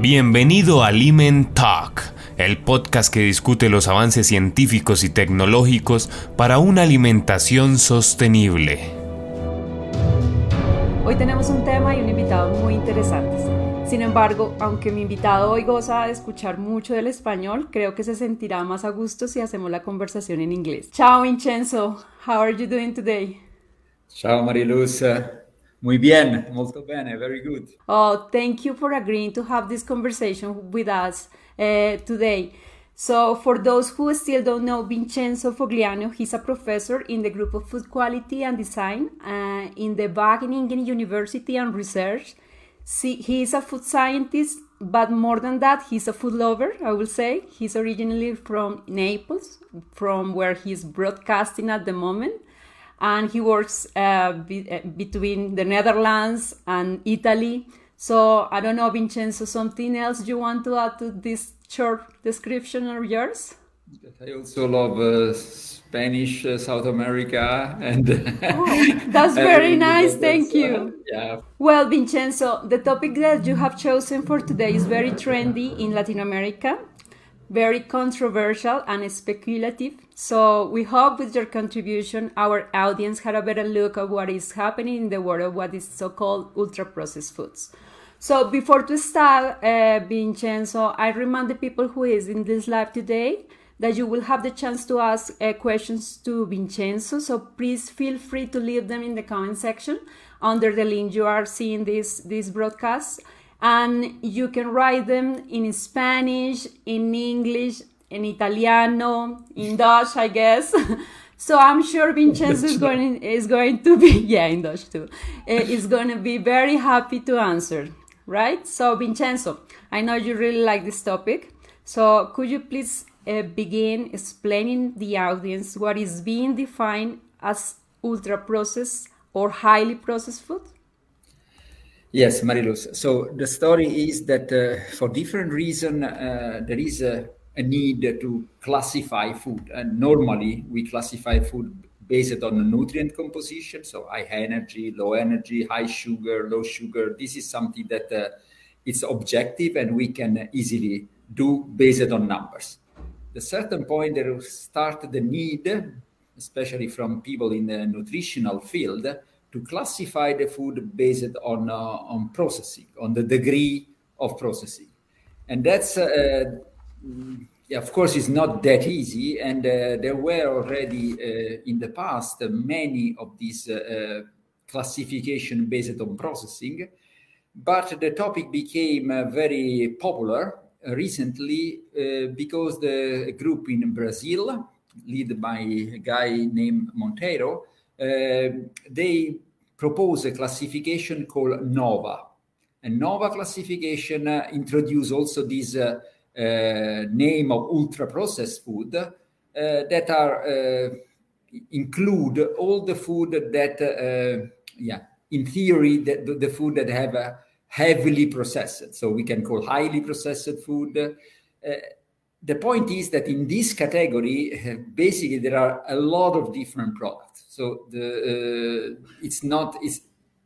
Bienvenido a Limen Talk, el podcast que discute los avances científicos y tecnológicos para una alimentación sostenible. Hoy tenemos un tema y un invitado muy interesantes. Sin embargo, aunque mi invitado hoy goza de escuchar mucho del español, creo que se sentirá más a gusto si hacemos la conversación en inglés. Ciao Vincenzo, how are you doing today? Ciao Mariluz, Muy bien, molto bene, very good. Oh, thank you for agreeing to have this conversation with us uh, today. So, for those who still don't know Vincenzo Fogliano, he's a professor in the group of food quality and design uh, in the Wageningen University and Research. See, he is a food scientist, but more than that, he's a food lover, I will say. He's originally from Naples, from where he's broadcasting at the moment and he works uh, be, uh, between the Netherlands and Italy. So I don't know, Vincenzo, something else you want to add to this short description of yours? I also love uh, Spanish, uh, South America, and oh, that's very nice. Thank you. yeah. Well, Vincenzo, the topic that you have chosen for today is very trendy in Latin America very controversial and speculative. So we hope with your contribution, our audience had a better look at what is happening in the world of what is so-called ultra-processed foods. So before to start, uh, Vincenzo, I remind the people who is in this live today that you will have the chance to ask uh, questions to Vincenzo. So please feel free to leave them in the comment section under the link you are seeing this this broadcast and you can write them in Spanish, in English, in Italiano, in Dutch, I guess. so I'm sure Vincenzo is going is going to be yeah in Dutch too. Eh, is going to be very happy to answer, right? So Vincenzo, I know you really like this topic. So could you please uh, begin explaining the audience what is being defined as ultra processed or highly processed food? Yes, Mariluz. So the story is that uh, for different reason uh, there is a, a, need to classify food, and normally we classify food based on the nutrient composition. So high energy, low energy, high sugar, low sugar. This is something that uh, it's objective and we can easily do based on numbers. The certain point there will start the need, especially from people in the nutritional field to classify the food based on uh, on processing, on the degree of processing, and that's uh, of course it's not that easy. And uh, there were already uh, in the past many of these uh, classification based on processing, but the topic became very popular recently because the group in Brazil, led by a guy named Monteiro uh, they propose a classification called NOVA. And NOVA classification uh, introduce also this uh, name of ultra processed food that are include all the food that yeah in theory the, food that have a heavily processed so we can call highly processed food uh, the point is that in this category, basically there are a lot of different products. So the uh, it's not it's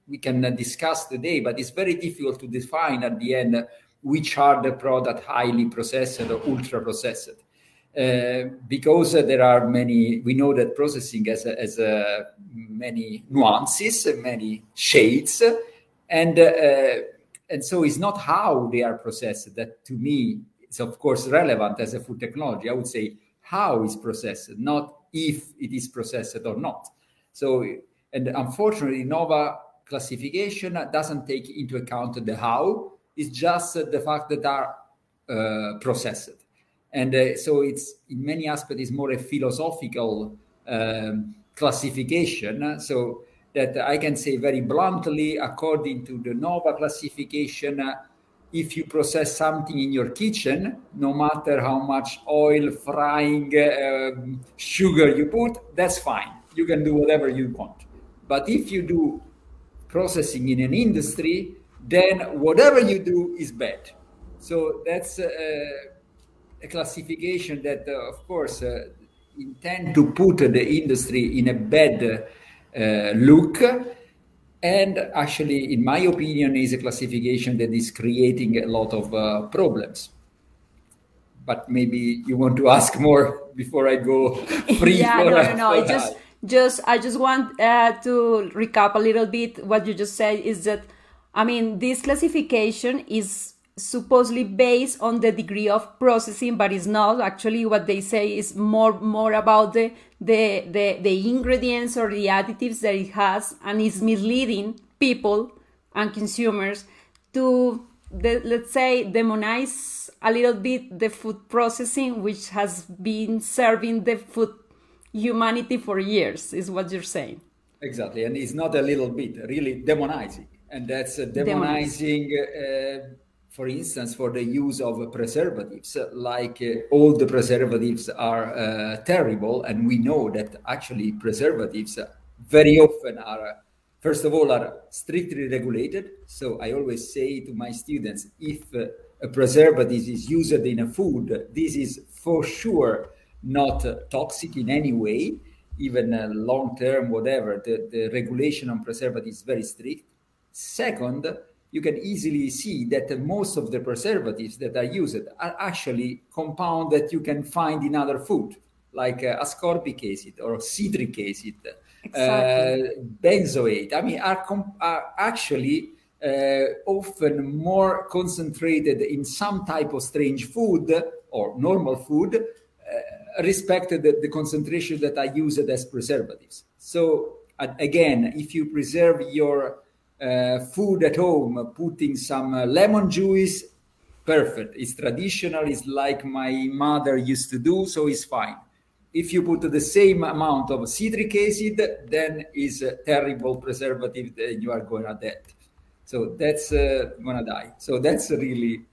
we can discuss today, but it's very difficult to define at the end which are the product highly processed or ultra processed. Uh, because there are many, we know that processing has, has uh, many nuances, many shades, and uh, and so it's not how they are processed that to me it's of course relevant as a food technology. I would say how is processed, not if it is processed or not. So, and unfortunately, NOVA classification doesn't take into account the how. It's just the fact that are uh, processed, and uh, so it's in many aspects is more a philosophical um, classification. So that I can say very bluntly, according to the NOVA classification. Uh, if you process something in your kitchen, no matter how much oil, frying, uh, sugar you put, that's fine. You can do whatever you want. But if you do processing in an industry, then whatever you do is bad. So that's uh, a classification that, uh, of course, uh, intend to put the industry in a bad uh, look and actually, in my opinion, is a classification that is creating a lot of uh, problems. But maybe you want to ask more before I go free. yeah, no, no, no. I just, just, I just want uh, to recap a little bit what you just said. Is that, I mean, this classification is supposedly based on the degree of processing but it's not actually what they say is more more about the the the, the ingredients or the additives that it has and is misleading people and consumers to the, let's say demonize a little bit the food processing which has been serving the food humanity for years is what you're saying. Exactly and it's not a little bit really demonizing. And that's demonizing uh, for instance, for the use of preservatives, like uh, all the preservatives are uh, terrible, and we know that actually preservatives very often are, first of all, are strictly regulated. So I always say to my students, if uh, a preservative is used in a food, this is for sure not toxic in any way, even long term, whatever. The, the regulation on preservatives is very strict. Second, you can easily see that most of the preservatives that are used are actually compound that you can find in other food, like uh, ascorbic acid or citric acid, exactly. uh, benzoate. I mean, are, com- are actually uh, often more concentrated in some type of strange food or normal food, uh, respect the, the concentration that are used as preservatives. So again, if you preserve your uh, food at home, putting some uh, lemon juice, perfect. It's traditional. It's like my mother used to do, so it's fine. If you put the same amount of citric acid, then is a terrible preservative that you are gonna dead. So that's uh, gonna die. So that's really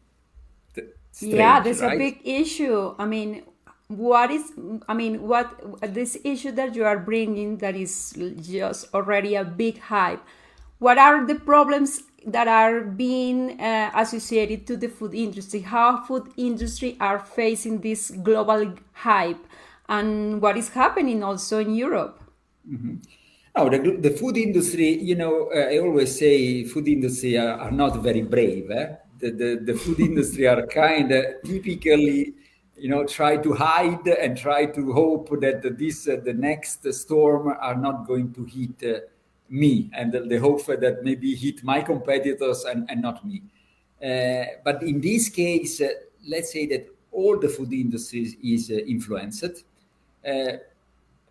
strange, yeah. There's right? a big issue. I mean, what is i mean what this issue that you are bringing that is just already a big hype what are the problems that are being uh, associated to the food industry how food industry are facing this global hype and what is happening also in europe mm-hmm. Oh, the, the food industry, you know, uh, I always say food industry are, are not very brave. Eh? The, the, the food industry are kind of typically, you know, try to hide and try to hope that this, uh, the next storm are not going to hit uh, me and the, the, hope that maybe hit my competitors and, and not me. Uh, but in this case, uh, let's say that all the food industry is uh, influenced. Uh,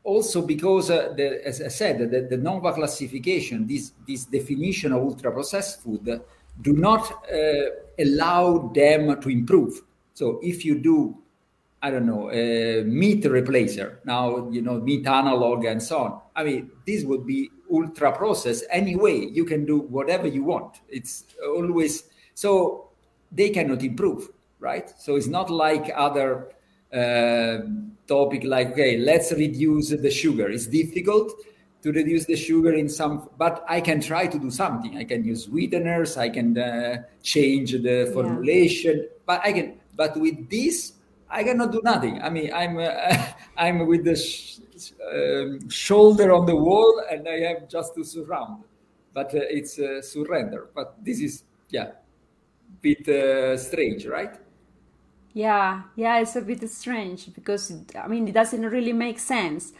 also because, uh, the, as I said, the, the NOVA classification, this, this definition of ultra-processed food, do not uh, allow them to improve. So if you do I don't know, meat replacer. Now, you know, meat analog and so on. I mean, this would be ultra process anyway. You can do whatever you want. It's always so they cannot improve, right? So it's not like other uh, topic like, okay, let's reduce the sugar. It's difficult to reduce the sugar in some, but I can try to do something. I can use sweeteners. I can uh, change the formulation, yeah. but I can. But with this, I cannot do nothing. I mean, I'm uh, I'm with the sh- um, shoulder on the wall, and I have just to surround. But uh, it's uh, surrender. But this is yeah, bit uh, strange, right? Yeah, yeah, it's a bit strange because I mean it doesn't really make sense.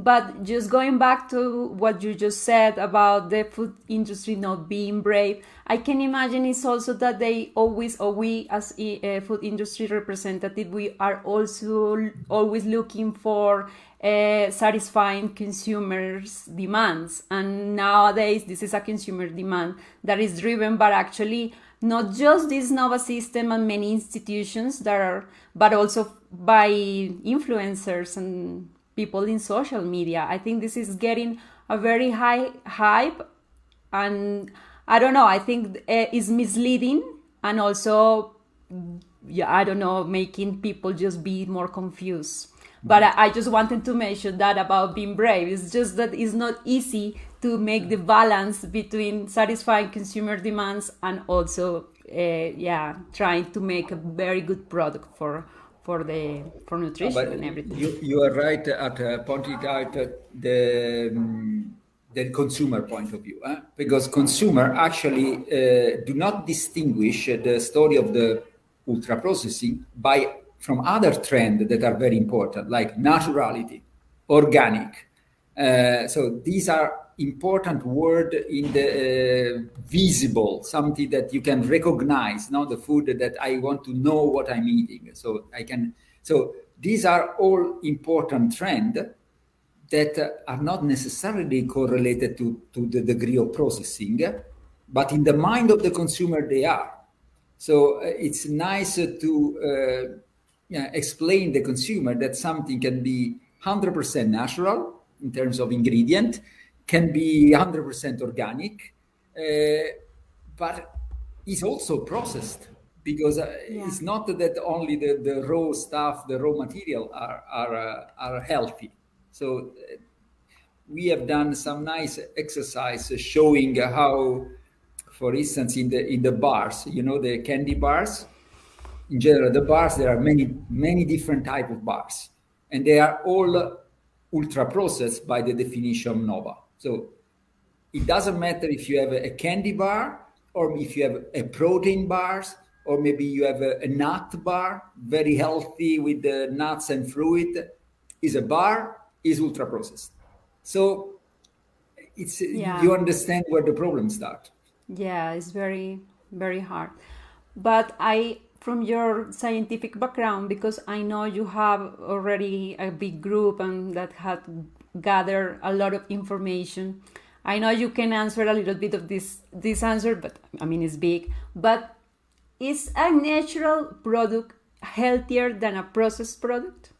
But just going back to what you just said about the food industry not being brave, I can imagine it's also that they always, or we as a food industry representative, we are also always looking for uh, satisfying consumers' demands. And nowadays, this is a consumer demand that is driven by actually not just this Nova system and many institutions that are, but also by influencers and people in social media. I think this is getting a very high hype, and I don't know. I think it's misleading and also, yeah, I don't know, making people just be more confused. But I, I just wanted to mention that about being brave. It's just that it's not easy to make the balance between satisfying consumer demands and also, uh, yeah, trying to make a very good product for for the for nutrition and everything. You, you are right at uh, pointing out the um, the consumer point of view, eh? because consumer actually uh, do not distinguish the story of the ultra processing by from other trends that are very important, like naturality, organic. Uh, so these are important word in the uh, visible, something that you can recognize. Now the food that I want to know what I'm eating, so I can. So these are all important trend that uh, are not necessarily correlated to, to the degree of processing, but in the mind of the consumer they are. So uh, it's nice to uh, yeah, explain the consumer that something can be 100% natural in terms of ingredient, can be 100% organic, uh, but it's also processed because uh, yeah. it's not that only the, the raw stuff, the raw material are are, uh, are healthy. So we have done some nice exercise showing how, for instance, in the in the bars, you know, the candy bars. In general, the bars there are many many different type of bars, and they are all ultra processed by the definition of Nova. So it doesn't matter if you have a candy bar or if you have a protein bars or maybe you have a, a nut bar, very healthy with the nuts and fruit. Is a bar is ultra processed. So it's yeah. you understand where the problem start. Yeah, it's very very hard. But I from your scientific background because I know you have already a big group and that had gathered a lot of information. I know you can answer a little bit of this this answer, but I mean it's big. But is a natural product healthier than a processed product?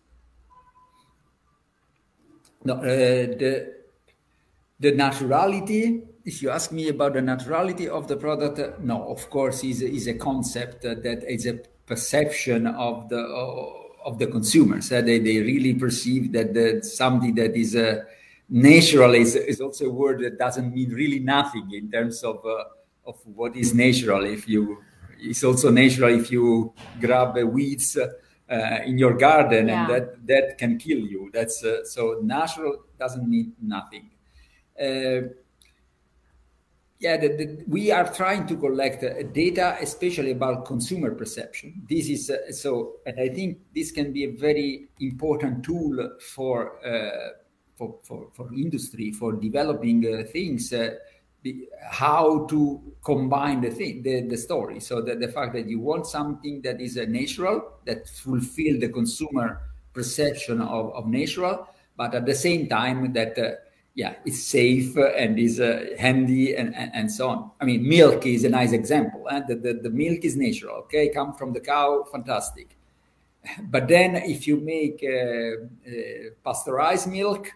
No, uh, the the naturality. If you ask me about the naturality of the product, uh, no, of course, is is a concept uh, that is a perception of the of the consumers. Uh, they they really perceive that the, something that is uh, natural is is also a word that doesn't mean really nothing in terms of uh, of what is natural. If you it's also natural if you grab weeds uh, in your garden, yeah. and that that can kill you. That's uh, so natural doesn't mean nothing. Uh, yeah, the, the, we are trying to collect uh, data, especially about consumer perception. This is uh, so, and I think this can be a very important tool for uh, for, for, for industry for developing things how to combine the thing, the, the story. So that the fact that you want something that is a natural, that fulfill the consumer perception of, of natural, but at the same time that uh, yeah, it's safe and is uh, handy and, and, and, so on. I mean, milk is a nice example. And eh? the, the, the milk is natural, okay? Come from the cow, fantastic. But then if you make uh, uh pasteurized milk,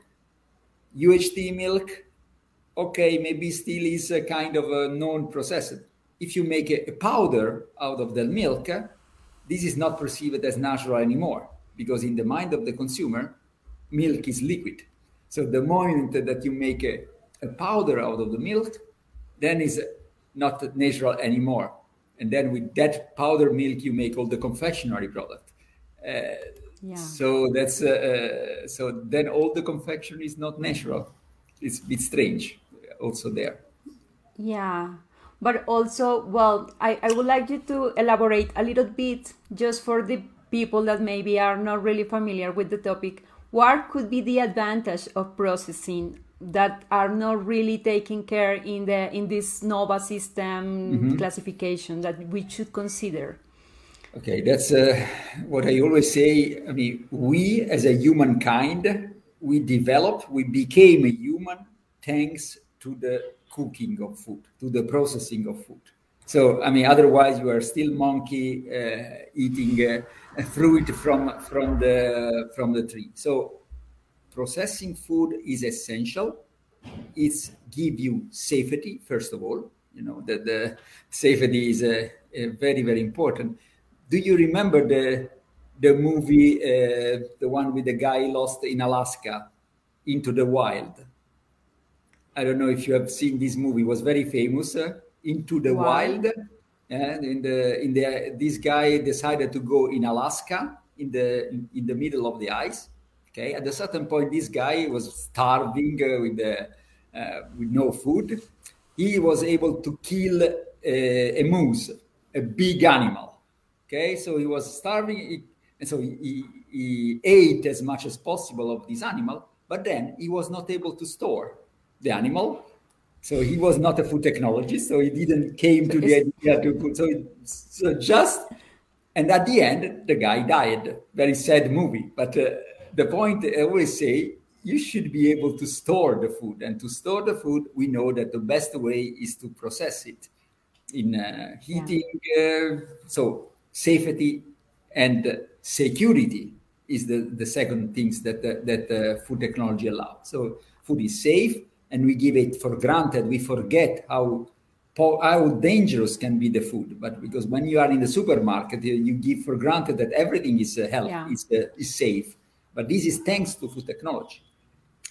UHT milk, okay, maybe still is a kind of a non-processed. If you make a, a powder out of the milk, this is not perceived as natural anymore because in the mind of the consumer, milk is liquid. So the moment that you make a, a powder out of the milk, then is not natural anymore. And then with that powder milk, you make all the confectionery product. Uh, yeah. So that's uh, uh, so then all the confectionery is not natural. It's a bit strange also there. Yeah. But also, well, I, I would like you to elaborate a little bit just for the people that maybe are not really familiar with the topic. What could be the advantage of processing that are not really taking care in the in this NOVA system mm-hmm. classification that we should consider? Okay, that's uh, what I always say. I mean, we as a humankind, we developed, we became a human thanks to the cooking of food, to the processing of food. So, I mean, otherwise you are still monkey uh, eating uh, fruit from from the from the tree. So, processing food is essential. It's give you safety first of all. You know that the safety is uh, very very important. Do you remember the the movie, uh, the one with the guy lost in Alaska, into the wild? I don't know if you have seen this movie. It was very famous. Uh, Into the wow. Wild. And in the in the this guy decided to go in Alaska in the in, in the middle of the ice. Okay. At a certain point, this guy was starving uh, with the uh, with no food, he was able to kill a, a moose, a big animal. Okay, so he was starving, and so he, he, he ate as much as possible of this animal, but then he was not able to store the animal. So he was not a food technologist, so he didn't came to the idea to put. So, it, so just and at the end, the guy died. Very sad movie. But uh, the point I always say, you should be able to store the food. And to store the food, we know that the best way is to process it in uh, heating. Yeah. Uh, so safety and security is the, the second things that, uh, that uh, food technology allows. So food is safe and we give it for granted. We forget how how dangerous can be the food but because when you are in the supermarket you give for granted that everything is uh, health yeah. is, uh, is safe but this is thanks to food technology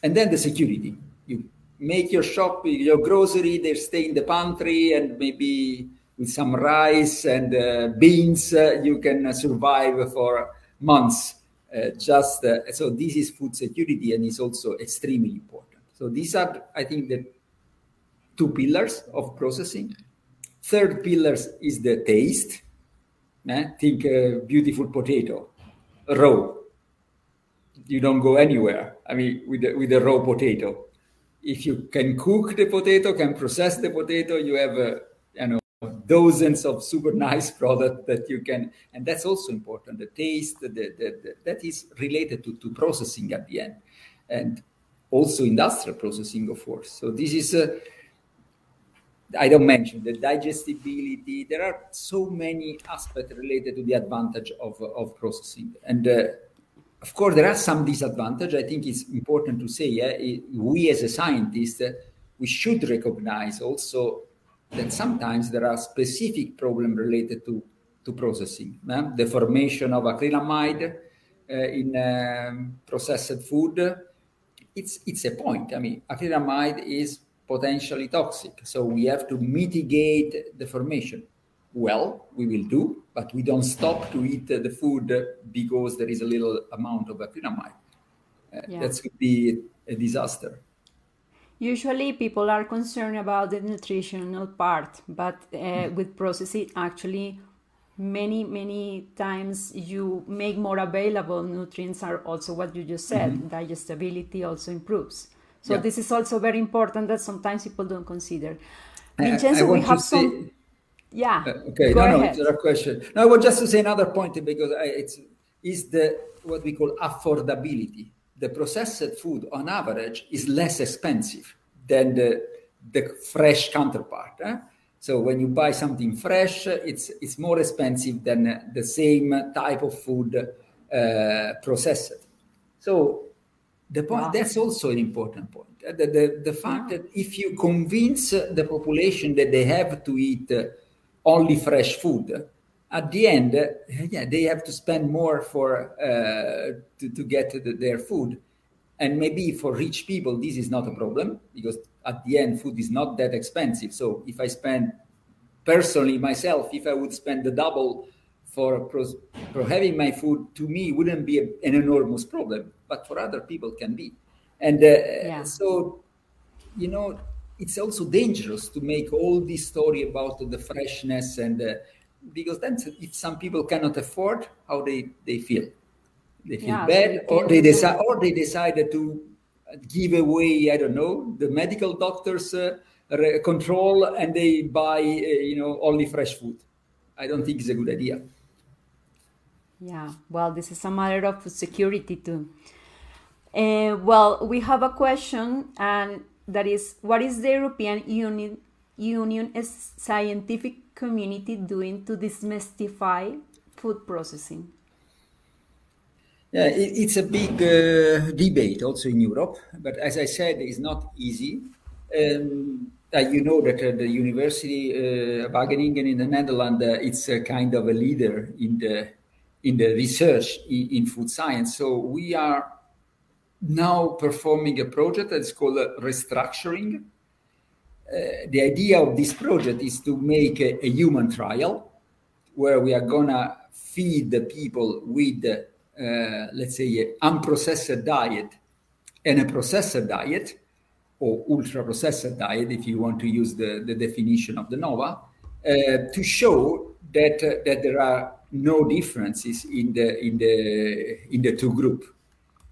and then the security you make your shop your grocery they stay in the pantry and maybe with some rice and uh, beans uh, you can survive for months uh, just uh, so this is food security and is also extremely important so these are i think the two pillars of processing. Third pillars is the taste. Eh? Think uh, beautiful potato, raw. You don't go anywhere. I mean, with the, with the raw potato. If you can cook the potato, can process the potato, you have, uh, you know, dozens of super nice product that you can, and that's also important. The taste, the, the, the, that is related to, to processing at the end, and also industrial processing, of course. So this is. Uh, I don't mention the digestibility. There are so many aspects related to the advantage of, of processing. And uh, of course, there are some disadvantages. I think it's important to say uh, we as a scientist, uh, we should recognize also that sometimes there are specific problems related to, to processing. The formation of acrylamide uh, in um, processed food, it's, it's a point. I mean, acrylamide is potentially toxic. So we have to mitigate the formation. Well, we will do, but we don't stop to eat the food because there is a little amount of acrylamide. Uh, yeah. That could be a disaster. Usually, people are concerned about the nutritional part, but uh, with processing, actually, many many times you make more available nutrients are also what you just said mm-hmm. digestibility also improves so yeah. this is also very important that sometimes people don't consider. Vincenzo, we have some. Say, yeah. Uh, okay. Go no, ahead. no, it's a question. No, I want just to say another point because I, it's is the what we call affordability. The processed food, on average, is less expensive than the the fresh counterpart. Eh? So when you buy something fresh, it's it's more expensive than the same type of food uh, processed. So the point wow. that's also an important point the, the, the fact that if you convince the population that they have to eat only fresh food at the end yeah they have to spend more for uh, to, to get the, their food and maybe for rich people this is not a problem because at the end food is not that expensive. So if i spend personally myself if i would spend the double for, for having my food to me wouldn't be a, an enormous problem but for other people can be. And uh, yeah. so you know it's also dangerous to make all this story about the freshness and uh, because then if some people cannot afford how they they feel they feel yeah, bad so or they decide or they decided to give away i don't know the medical doctors uh, control and they buy uh, you know only fresh food i don't think it's a good idea yeah, well, this is a matter of security too. Uh, well, we have a question, and that is, what is the European Union Union scientific community doing to demystify food processing? Yeah, it, it's a big uh, debate also in Europe, but as I said, it's not easy. Um, uh, you know that uh, the University uh, Wageningen in the Netherlands, uh, it's a kind of a leader in the in the research in, in food science. So we are now performing a project that's called restructuring. Uh, the idea of this project is to make a, a, human trial where we are gonna feed the people with, uh, let's say, an unprocessed diet and a processed diet, or ultra processed diet, if you want to use the, the definition of the NOVA, uh, to show that uh, that there are no differences in the in the in the two groups.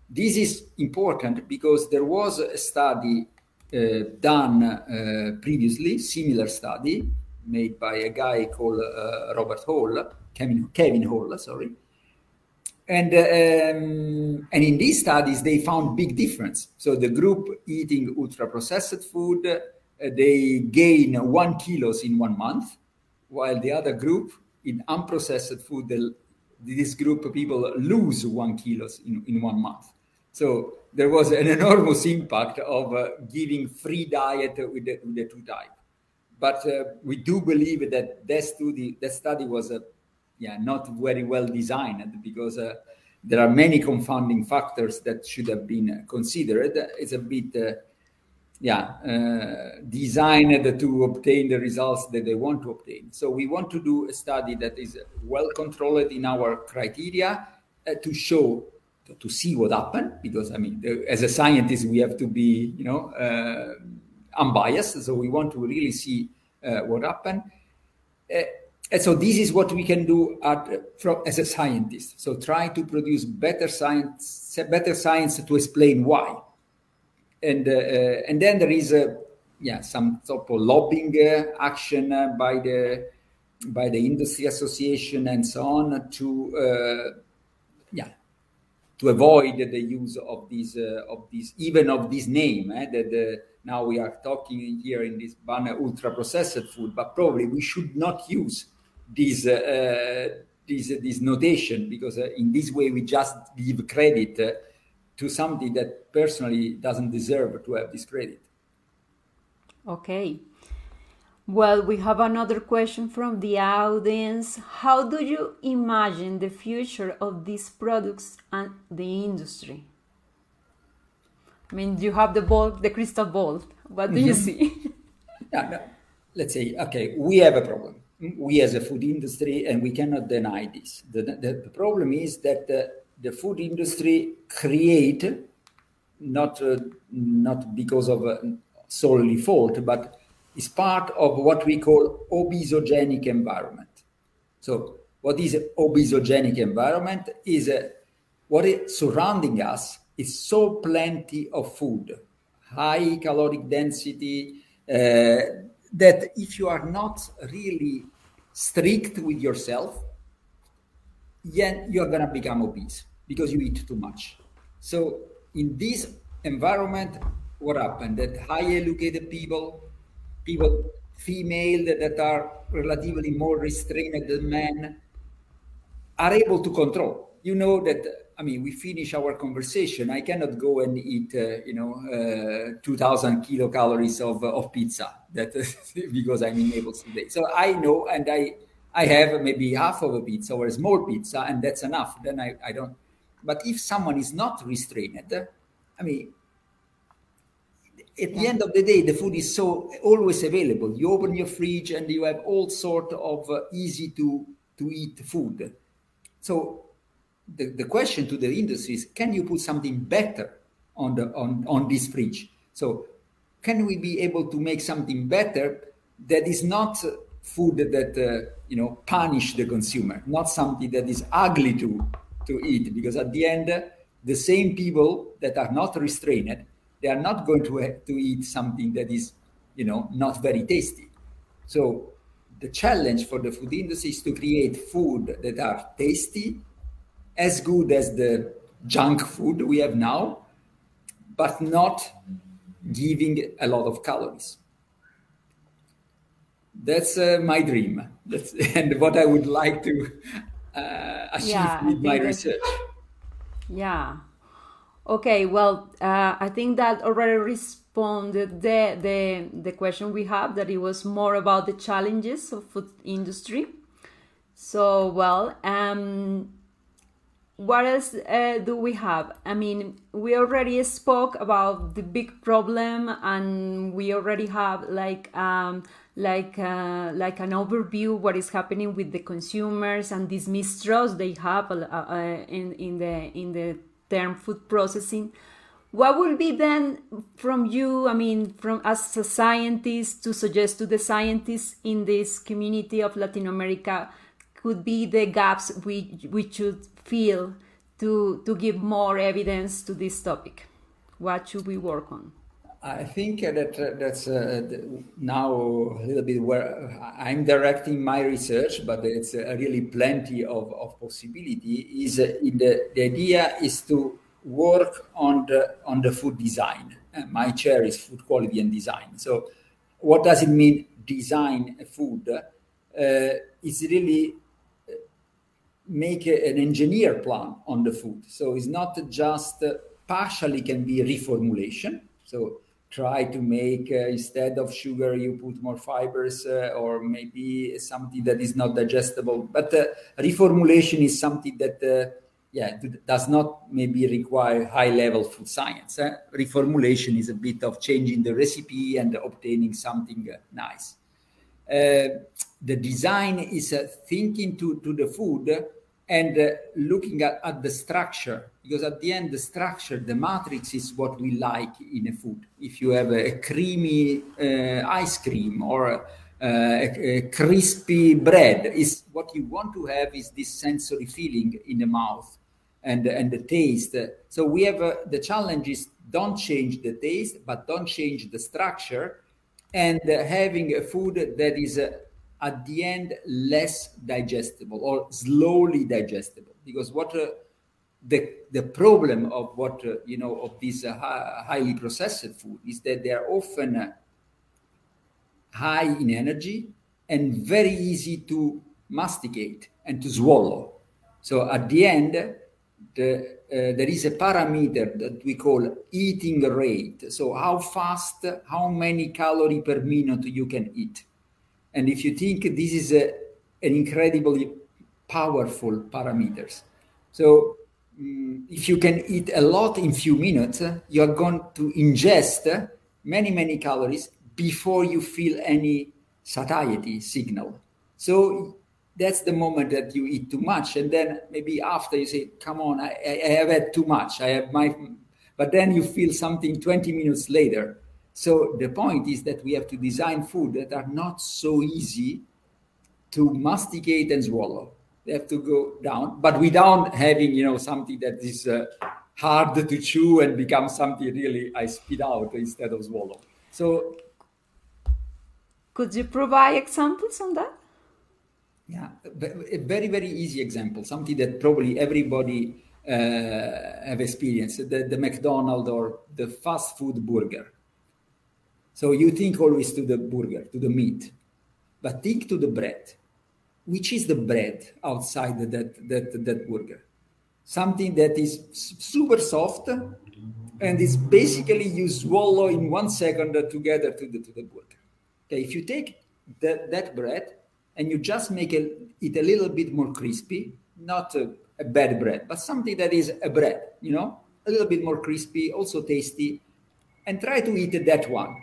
This is important because there was a study uh, done uh, previously, similar study made by a guy called uh, Robert Hall, Kevin, Kevin Hall, sorry. And, um, and in these studies, they found big difference. So the group eating ultra-processed food, uh, they gain one kilos in one month, while the other group in unprocessed food, this group of people lose one kilos in, in one month. So there was an enormous impact of uh, giving free diet with the, with the two type. But uh, we do believe that that study, that study was uh, yeah, not very well designed because uh, there are many confounding factors that should have been considered. It's a bit uh, yeah, uh, designed to obtain the results that they want to obtain. So we want to do a study that is well controlled in our criteria uh, to show to see what happened because i mean as a scientist we have to be you know uh, unbiased so we want to really see uh, what happened uh, and so this is what we can do at, from, as a scientist. So try to produce better science better science to explain why. And uh, uh, and then there is a yeah some sort of lobbying uh, action by the by the industry association and so on to yeah to avoid the use of these uh, of these even of this name eh, that uh, now we are talking here in this banner ultra processed food but probably we should not use this uh, this this notation because uh, in this way we just give credit uh, to something that personally doesn't deserve to have this credit okay well, we have another question from the audience. How do you imagine the future of these products and the industry? I mean, you have the ball, the crystal ball. What do you mm-hmm. see? yeah, no. Let's say, okay, we have a problem. We as a food industry, and we cannot deny this. The, the, the problem is that the, the food industry create, not uh, not because of uh, solely fault, but is part of what we call obesogenic environment. So, what is obesogenic environment? Is uh, what is surrounding us is so plenty of food, high caloric density, uh, that if you are not really strict with yourself, then you are going to become obese because you eat too much. So, in this environment, what happened? That high educated people people, female that are relatively more restrained than men, are able to control. You know that, I mean, we finish our conversation. I cannot go and eat, uh, you know, uh, 2000 kilocalories of, uh, of pizza that because I'm in Naples today. So I know, and I, I have maybe half of a pizza or a small pizza, and that's enough. Then I, I don't. But if someone is not restrained, I mean, at the end of the day, the food is so always available. You open your fridge and you have all sort of uh, easy to to eat food. So the, the question to the industry is, can you put something better on the on, on this fridge? So can we be able to make something better that is not food that uh, you know punish the consumer, not something that is ugly to to eat? Because at the end, the same people that are not restrained they are not going to, to eat something that is, you know, not very tasty. So the challenge for the food industry is to create food that are tasty, as good as the junk food we have now, but not giving a lot of calories. That's uh, my dream. That's and what I would like to uh, achieve yeah, with my research. Yeah, Okay, well, uh, I think that already responded the, the the question we have that it was more about the challenges of food industry. So, well, um, what else uh, do we have? I mean, we already spoke about the big problem, and we already have like um, like uh, like an overview what is happening with the consumers and this mistrust they have uh, uh in in the in the term food processing. what would be then from you i mean from as a scientist to suggest to the scientists in this community of latin america could be the gaps we we should fill to to give more evidence to this topic what should we work on I think that uh, that's uh, now a little bit where I'm directing my research, but it's uh, really plenty of, of possibility. Is uh, in the, the idea is to work on the on the food design. Uh, my chair is food quality and design. So, what does it mean? Design food uh, is really make an engineer plan on the food. So it's not just partially can be reformulation. So try to make uh, instead of sugar you put more fibers uh, or maybe something that is not digestible but uh, reformulation is something that uh, yeah does not maybe require high level food science eh? reformulation is a bit of changing the recipe and obtaining something uh, nice uh, the design is thinking to, to the food and uh, looking at, at the structure because at the end the structure the matrix is what we like in a food. If you have a, creamy uh, ice cream or uh, a, a, crispy bread is what you want to have is this sensory feeling in the mouth and and the taste. So we have uh, the challenge is don't change the taste but don't change the structure. And uh, having a food that is uh, at the end less digestible or slowly digestible. Because what uh, the the problem of what uh, you know of these uh, highly processed food is that they are often uh, high in energy and very easy to masticate and to swallow. So at the end the, uh, there is a parameter that we call eating rate. So how fast how many calorie per minute you can eat and if you think this is a, an incredibly powerful parameters. So um, if you can eat a lot in few minutes, you are going to ingest many, many calories before you feel any satiety signal. So that's the moment that you eat too much. And then maybe after you say, come on, I, I have had too much. I have my, but then you feel something 20 minutes later so the point is that we have to design food that are not so easy to masticate and swallow. They have to go down, but without having you know something that is uh, hard to chew and become something really I spit out instead of swallow. So, could you provide examples on that? Yeah, a very very easy example, something that probably everybody uh, have experienced: the, the McDonald's or the fast food burger so you think always to the burger, to the meat, but think to the bread. Which is the bread outside that, that, that burger? Something that is super soft and is basically you swallow in one second together to the, to the burger. Okay, if you take that, that bread and you just make it a little bit more crispy, not a, a bad bread, but something that is a bread, you know, a little bit more crispy, also tasty, and try to eat that one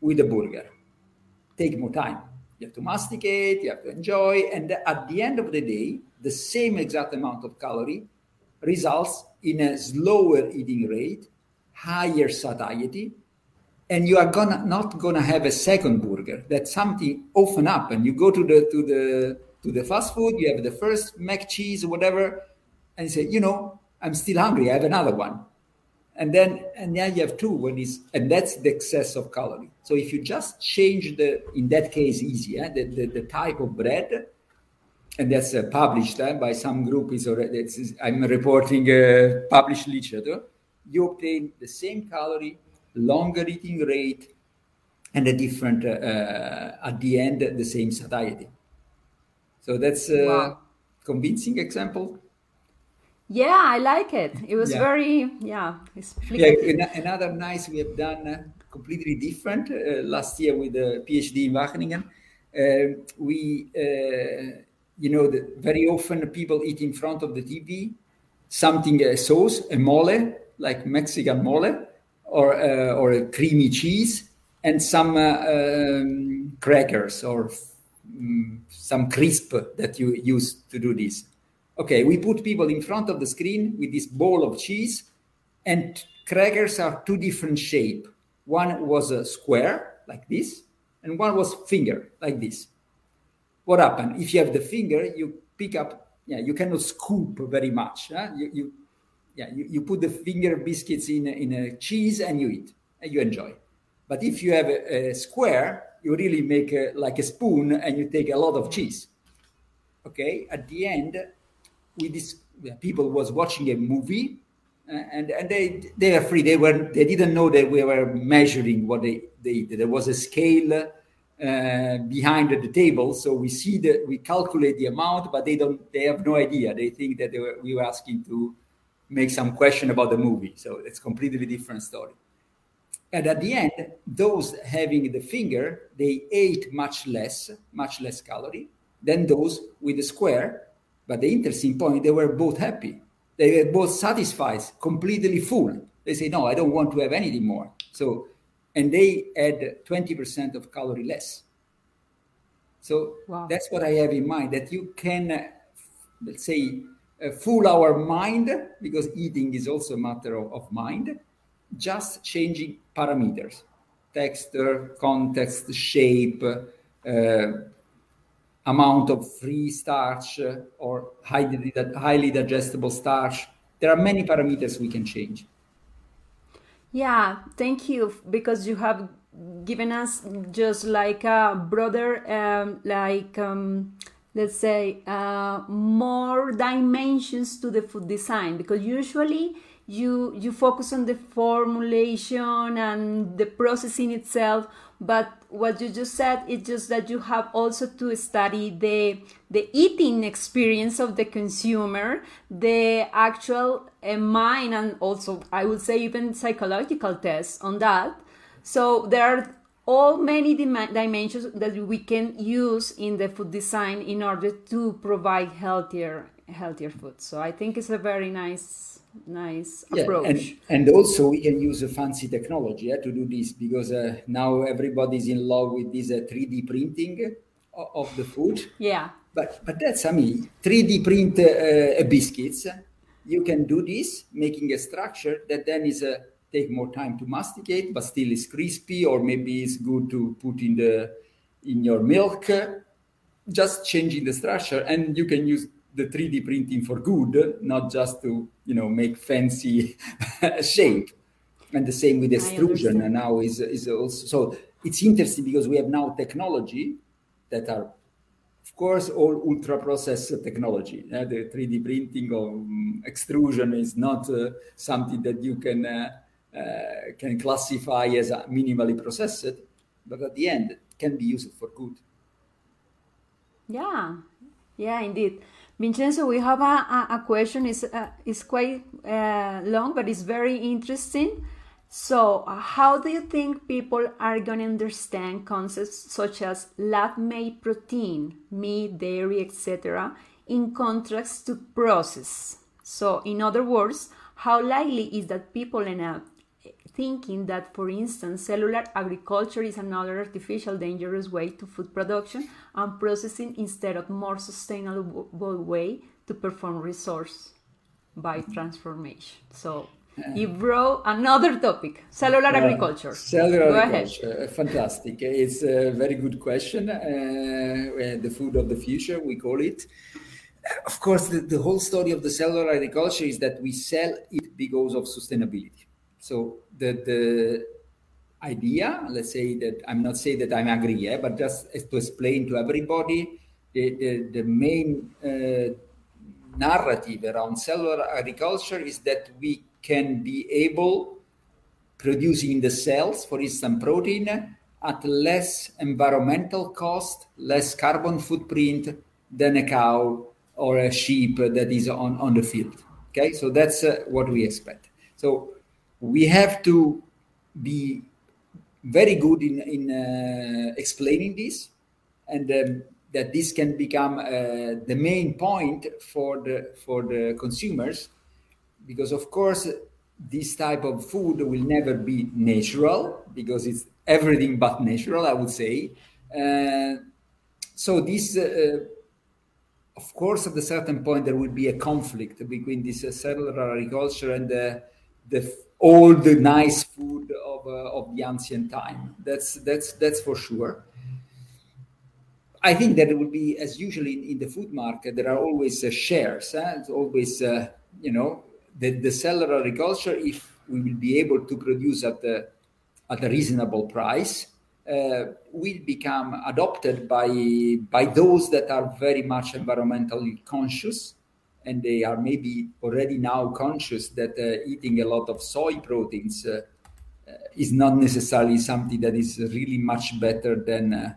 with a burger. Take more time. You have to masticate, you have to enjoy, and at the end of the day, the same exact amount of calorie results in a slower eating rate, higher satiety, and you are gonna not gonna have a second burger. That's something often happen. You go to the to the to the fast food, you have the first mac cheese or whatever, and you say, you know, I'm still hungry. I have another one and then and now you have two when it's and that's the excess of calorie. So if you just change the in that case easy eh, the, the, the type of bread and that's uh, published eh, by some group is already i'm reporting uh, published literature you obtain the same calorie longer eating rate and a different uh, uh at the end the same satiety. So that's a wow. convincing example yeah, I like it. It was yeah. very yeah. yeah, another nice we have done uh, completely different uh, last year with the PhD in Wageningen. Uh, we, uh, you know, the, very often people eat in front of the TV something a sauce, a mole like Mexican mole, or uh, or a creamy cheese, and some uh, um, crackers or um, some crisp that you use to do this okay, we put people in front of the screen with this bowl of cheese and crackers are two different shape. One was a square like this, and one was finger like this. What happened? If you have the finger, you pick up. Yeah, you cannot scoop very much. Huh? You, you, yeah, you, you put the finger biscuits in in a cheese and you eat and you enjoy. But if you have a, a square, you really make a, like a spoon and you take a lot of cheese. Okay. At the end, we this people was watching a movie and and they they are free. They were they didn't know that we were measuring what they they there was a scale uh, behind the table, so we see that we calculate the amount, but they don't they have no idea. They think that they were, we were asking to make some question about the movie. So it's completely different story. And at the end, those having the finger, they ate much less, much less calorie than those with the square. But the interesting point, they were both happy they were both satisfied, completely full. They say, no, I don't want to have anything more. So, and they had 20% of calorie less. So wow. that's what I have in mind that you can, uh, let's say, uh, fool our mind because eating is also a matter of, of mind, just changing parameters, texture, context, shape, uh, amount of free starch or highly, highly digestible starch. There are many parameters we can change. Yeah, thank you because you have given us just like a broader, um, like um, let's say, uh, more dimensions to the food design because usually you you focus on the formulation and the processing itself but what you just said is just that you have also to study the the eating experience of the consumer the actual uh, mind and also i would say even psychological tests on that. So there are all many dim- dimensions that we can use in the food design in order to provide healthier healthier food. So i think it's a very nice nice yeah, approach. And, and also we can use a fancy technology yeah, to do this because uh, now everybody's in love with this uh, 3D printing of the food. Yeah. But but that's I mean 3D print uh, biscuits. You can do this, making a structure that then is uh, take more time to masticate, but still is crispy, or maybe it's good to put in the in your milk. Just changing the structure, and you can use the 3D printing for good, not just to you know make fancy shape. And the same with extrusion and now is is also so it's interesting because we have now technology that are of course all ultra processed technology. Uh, the 3D printing of um, extrusion is not uh, something that you can uh, uh can classify as minimally processed, but at the end can be used for good. Yeah, yeah, indeed. Vincenzo, we have a, a, a question. It's, uh, it's quite uh, long, but it's very interesting. So, how do you think people are going to understand concepts such as lab-made protein, meat, dairy, etc., in contrast to process? So, in other words, how likely is that people end up thinking that, for instance, cellular agriculture is another artificial dangerous way to food production and processing instead of more sustainable way to perform resource by transformation. So you brought another topic, cellular uh, agriculture. Cellular Go agriculture, ahead. fantastic. It's a very good question. Uh, the food of the future, we call it. Of course, the, the whole story of the cellular agriculture is that we sell it because of sustainability so the the idea, let's say that I'm not saying that I'm agree, yeah, but just to explain to everybody the, the, the main uh, narrative around cellular agriculture is that we can be able producing the cells, for instance, protein at less environmental cost, less carbon footprint than a cow or a sheep that is on, on the field. Okay, so that's uh, what we expect. So we have to be very good in, in uh, explaining this and um, that this can become uh, the main point for the for the consumers because of course this type of food will never be natural because it's everything but natural i would say. Uh, so this uh, of course at a certain point there will be a conflict between this uh, cellular agriculture and the the all the nice food of, uh, of the ancient time. That's that's that's for sure. I think that it will be as usually in, in the food market. There are always uh, shares. Huh? It's always uh, you know the, the cellular agriculture. If we will be able to produce at the at a reasonable price, uh, will become adopted by by those that are very much environmentally conscious and they are maybe already now conscious that uh, eating a lot of soy proteins uh, uh is not necessarily something that is really much better than uh,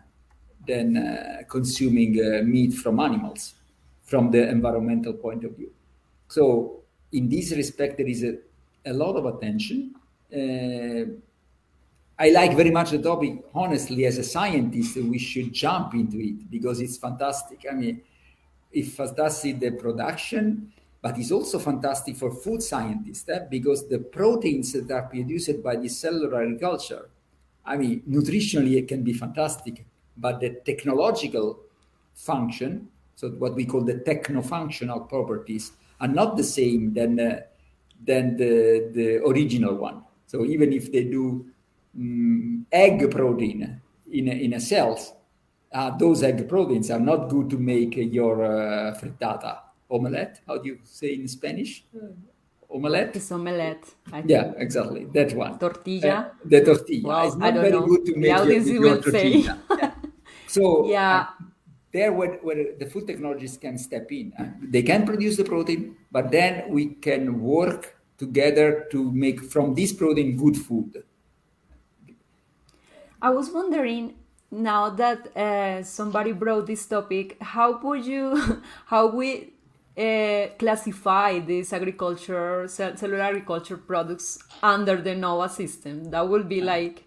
than uh, consuming meat from animals from the environmental point of view. So in this respect, there is a, a lot of attention. I like very much the topic. Honestly, as a scientist, we should jump into it because it's fantastic. I mean, it's fantastic the production, but it's also fantastic for food scientists eh? because the proteins that are produced by the cellular agriculture, I mean, nutritionally it can be fantastic, but the technological function, so what we call the techno-functional properties, are not the same than uh, than the the original one. So even if they do um, egg protein in a, in a cells, uh, those egg proteins are not good to make your uh, frittata omelette. How do you say in Spanish? Mm. Omelette? It's omelette. yeah, exactly. That one. Tortilla. Uh, the tortilla. Well, it's not very know. good to make your, your tortilla. yeah. So yeah. Uh, there where, where the food technologists can step in. Uh, they can produce the protein, but then we can work together to make from this protein good food. I was wondering now that uh, somebody brought this topic, how would you, how we uh, classify these agriculture, cellular agriculture products under the NOVA system? That would be like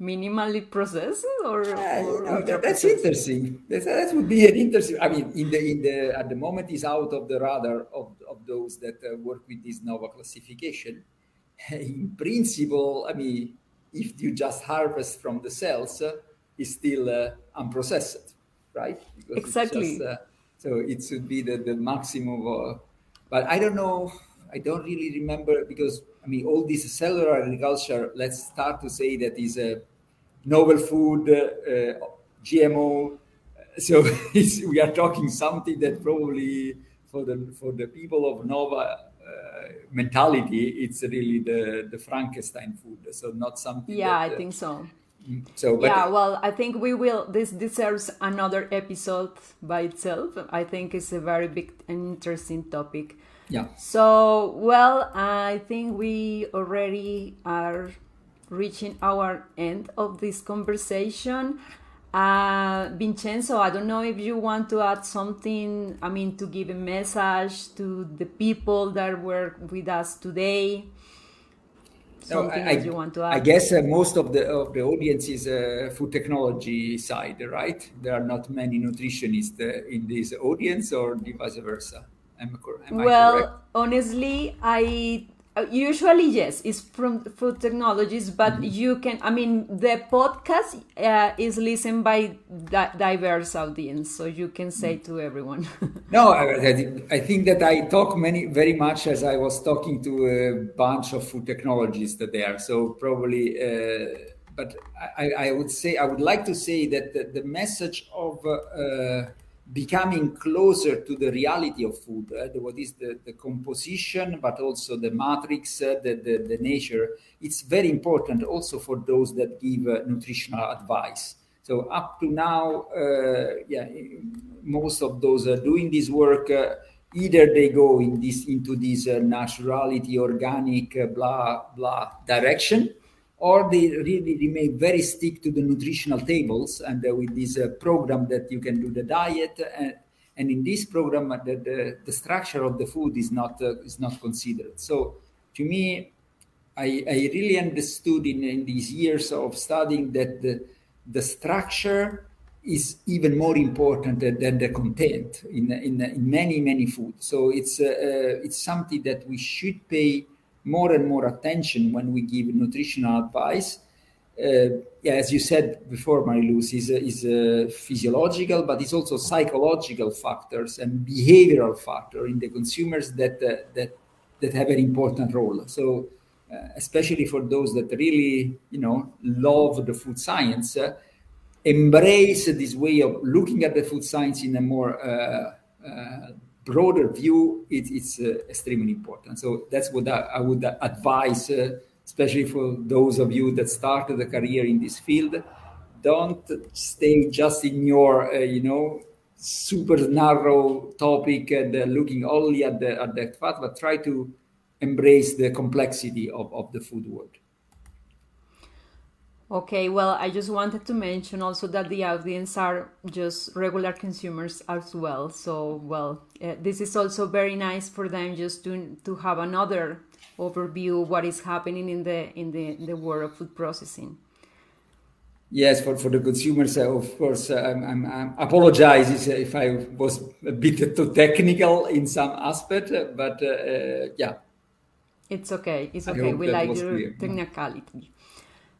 minimally processed or, uh, or no, that's interesting. That's, that would be an interesting i mean in the in the at the moment is out of the radar of, of those that uh, work with this nova classification. In principle i mean if you just harvest from the cells uh, is still uh, unprocessed, right? Because exactly. Just, uh, so it should be the, the maximum. Of, but I don't know. I don't really remember because I mean all this cellular agriculture. Let's start to say that is a novel food, uh, GMO. So we are talking something that probably for the for the people of Nova uh, mentality, it's really the the Frankenstein food. So not something. Yeah, that, I think so. So yeah, well, I think we will. This deserves another episode by itself. I think it's a very big and interesting topic. Yeah. So well, I think we already are reaching our end of this conversation. Uh, Vincenzo, I don't know if you want to add something. I mean, to give a message to the people that were with us today something no, I, you want to add? I guess uh, most of the of the audience is uh, food technology side, right? There are not many nutritionists uh, in this audience, or vice versa. Am, am well, honestly, I usually yes it's from food technologies but mm-hmm. you can i mean the podcast uh, is listened by di- diverse audience so you can say mm-hmm. to everyone no I, I, think that i talk many very much as i was talking to a bunch of food technologies technologists there so probably uh, but I, I, would say i would like to say that the, the message of uh, becoming closer to the reality of food, uh, what is the, the composition, but also the matrix, uh, the, the, the, nature. It's very important also for those that give uh, nutritional advice. So up to now, yeah, most of those doing this work, either they go in this into this naturality, organic, blah blah direction, or they really remain very stick to the nutritional tables and uh, with this uh, program that you can do the diet and, uh, and in this program uh, the, the, the, structure of the food is not uh, is not considered. So to me i, I really understood in, in these years of studying that the, the structure is even more important than the content in, in, in many many foods. So it's uh, it's something that we should pay more and more attention when we give nutritional advice. Uh, yeah, as you said before, Mariluz, is is physiological, but it's also psychological factors and behavioral factor in the consumers that uh, that that have an important role. So uh, especially for those that really, you know, love the food science, uh, embrace this way of looking at the food science in a more uh broader view, it, it's uh, extremely important. So that's what I, I would advise, uh, especially for those of you that started a career in this field. Don't stay just in your, you know, super narrow topic and looking only at the at the fat, but try to embrace the complexity of, of the food world. Okay, well, I just wanted to mention also that the audience are just regular consumers as well. So, well, uh, this is also very nice for them just to to have another overview of what is happening in the in the, in the world of food processing. Yes, for, for the consumers, uh, of course, uh, I'm, I'm, I'm apologize if I was a bit too technical in some aspect, but uh, yeah, it's okay. It's okay. We like your technicality.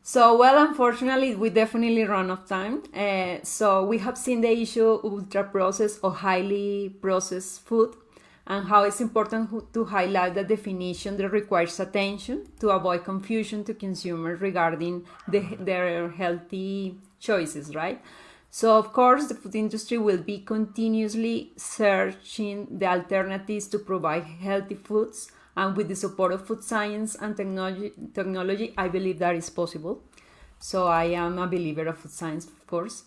So, well, unfortunately, we definitely run out of time. Uh, so, we have seen the issue of ultra processed or highly processed food and how it's important to highlight the definition that requires attention to avoid confusion to consumers regarding the, their healthy choices, right? So, of course, the food industry will be continuously searching the alternatives to provide healthy foods and with the support of food science and technology, technology I believe that is possible. So I am a believer of food science, of course.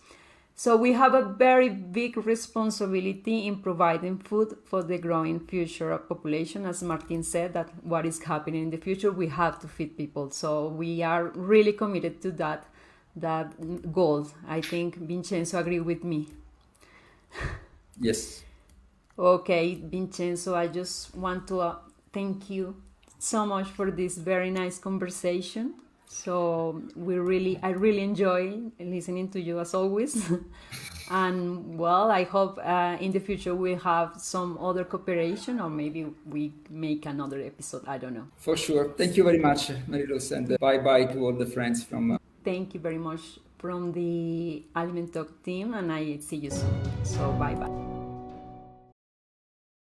So we have a very big responsibility in providing food for the growing future of population. As Martin said, that what is happening in the future, we have to feed people. So we are really committed to that that goal. I think Vincenzo agree with me. Yes. okay, Vincenzo, I just want to uh, thank you so much for this very nice conversation. So we really, I really enjoy listening to you as always. and well, I hope uh, in the future we have some other cooperation, or maybe we make another episode. I don't know. For sure. Thank you very much, Mariluz, and uh, bye bye to all the friends from. Uh... Thank you very much from the Aliment Talk team, and I see you soon. So bye bye.